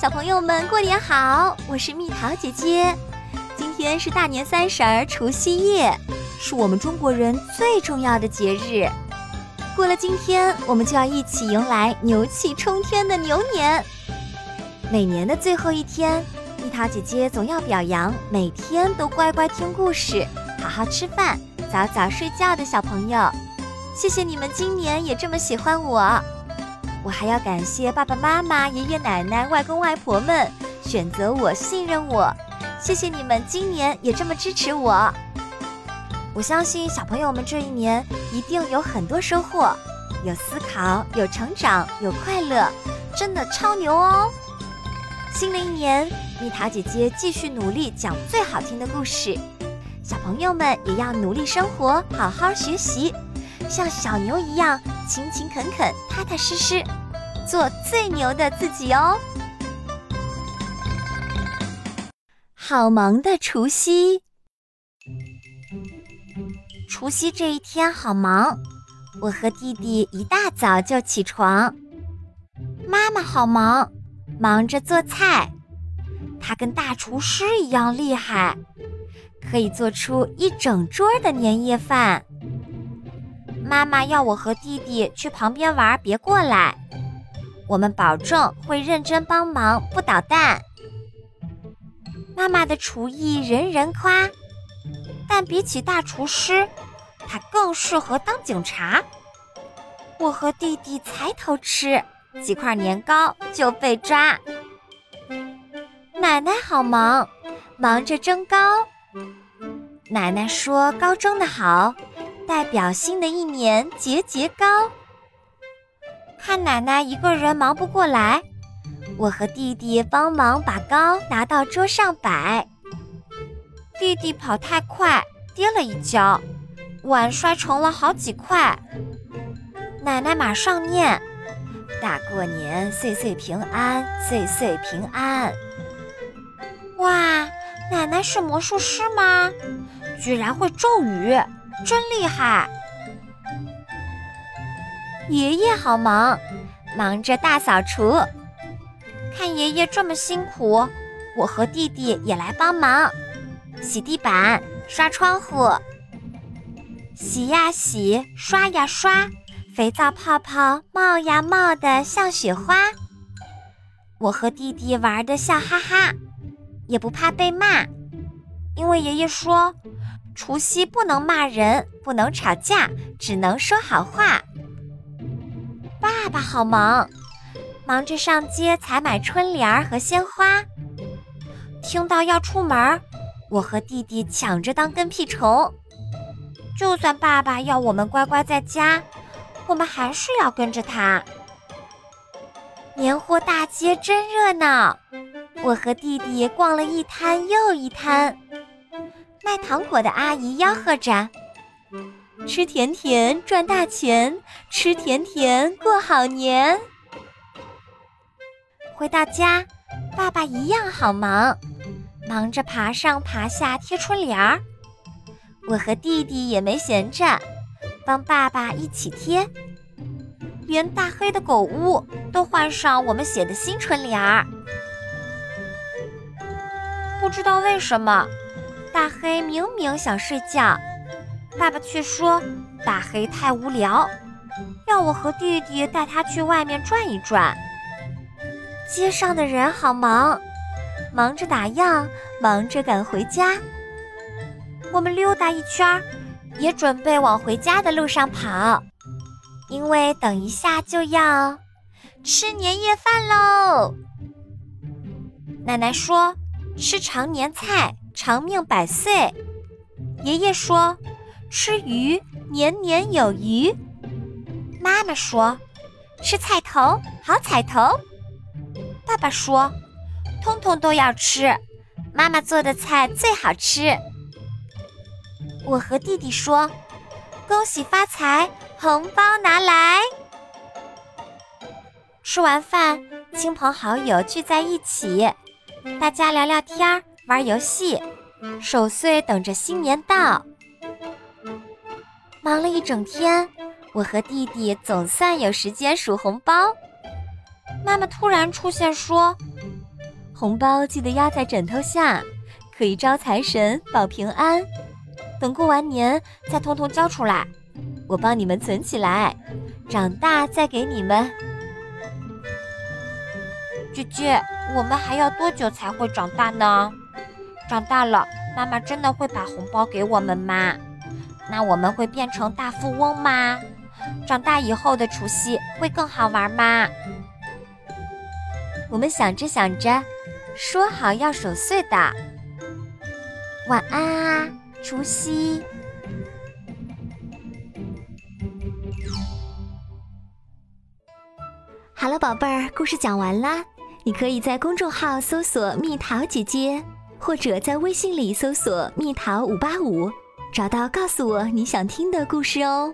小朋友们过年好！我是蜜桃姐姐。今天是大年三十儿，除夕夜，是我们中国人最重要的节日。过了今天，我们就要一起迎来牛气冲天的牛年。每年的最后一天，蜜桃姐姐总要表扬每天都乖乖听故事、好好吃饭、早早睡觉的小朋友。谢谢你们今年也这么喜欢我。我还要感谢爸爸妈妈、爷爷奶奶、外公外婆们选择我、信任我。谢谢你们今年也这么支持我。我相信小朋友们这一年一定有很多收获，有思考，有成长，有快乐，真的超牛哦！新的一年，蜜桃姐姐继续努力讲最好听的故事，小朋友们也要努力生活，好好学习，像小牛一样勤勤恳恳、踏踏实实，做最牛的自己哦！好忙的除夕。除夕这一天好忙，我和弟弟一大早就起床。妈妈好忙，忙着做菜。她跟大厨师一样厉害，可以做出一整桌的年夜饭。妈妈要我和弟弟去旁边玩，别过来。我们保证会认真帮忙，不捣蛋。妈妈的厨艺人人夸。但比起大厨师，他更适合当警察。我和弟弟才偷吃几块年糕就被抓。奶奶好忙，忙着蒸糕。奶奶说糕蒸的好，代表新的一年节节高。看奶奶一个人忙不过来，我和弟弟帮忙把糕拿到桌上摆。弟弟跑太快，跌了一跤，碗摔成了好几块。奶奶马上念：“大过年，岁岁平安，岁岁平安。”哇，奶奶是魔术师吗？居然会咒语，真厉害！爷爷好忙，忙着大扫除。看爷爷这么辛苦，我和弟弟也来帮忙。洗地板，刷窗户，洗呀洗，刷呀刷，肥皂泡泡冒呀冒的像雪花。我和弟弟玩的笑哈哈，也不怕被骂，因为爷爷说，除夕不能骂人，不能吵架，只能说好话。爸爸好忙，忙着上街采买春联和鲜花。听到要出门。我和弟弟抢着当跟屁虫，就算爸爸要我们乖乖在家，我们还是要跟着他。年货大街真热闹，我和弟弟逛了一摊又一摊。卖糖果的阿姨吆喝着：“吃甜甜赚大钱，吃甜甜过好年。”回到家，爸爸一样好忙。忙着爬上爬下贴春联儿，我和弟弟也没闲着，帮爸爸一起贴。连大黑的狗屋都换上我们写的新春联儿。不知道为什么，大黑明明想睡觉，爸爸却说大黑太无聊，要我和弟弟带他去外面转一转。街上的人好忙。忙着打烊，忙着赶回家。我们溜达一圈，也准备往回家的路上跑，因为等一下就要吃年夜饭喽。奶奶说：“吃常年菜，长命百岁。”爷爷说：“吃鱼，年年有余。”妈妈说：“吃菜头，好彩头。”爸爸说。通通都要吃，妈妈做的菜最好吃。我和弟弟说：“恭喜发财，红包拿来。”吃完饭，亲朋好友聚在一起，大家聊聊天玩游戏，守岁等着新年到。忙了一整天，我和弟弟总算有时间数红包。妈妈突然出现说。红包记得压在枕头下，可以招财神保平安。等过完年再通通交出来，我帮你们存起来，长大再给你们。姐姐，我们还要多久才会长大呢？长大了，妈妈真的会把红包给我们吗？那我们会变成大富翁吗？长大以后的除夕会更好玩吗？我们想着想着，说好要守岁的。晚安啊，除夕。好了，宝贝儿，故事讲完啦。你可以在公众号搜索“蜜桃姐姐”，或者在微信里搜索“蜜桃五八五”，找到告诉我你想听的故事哦。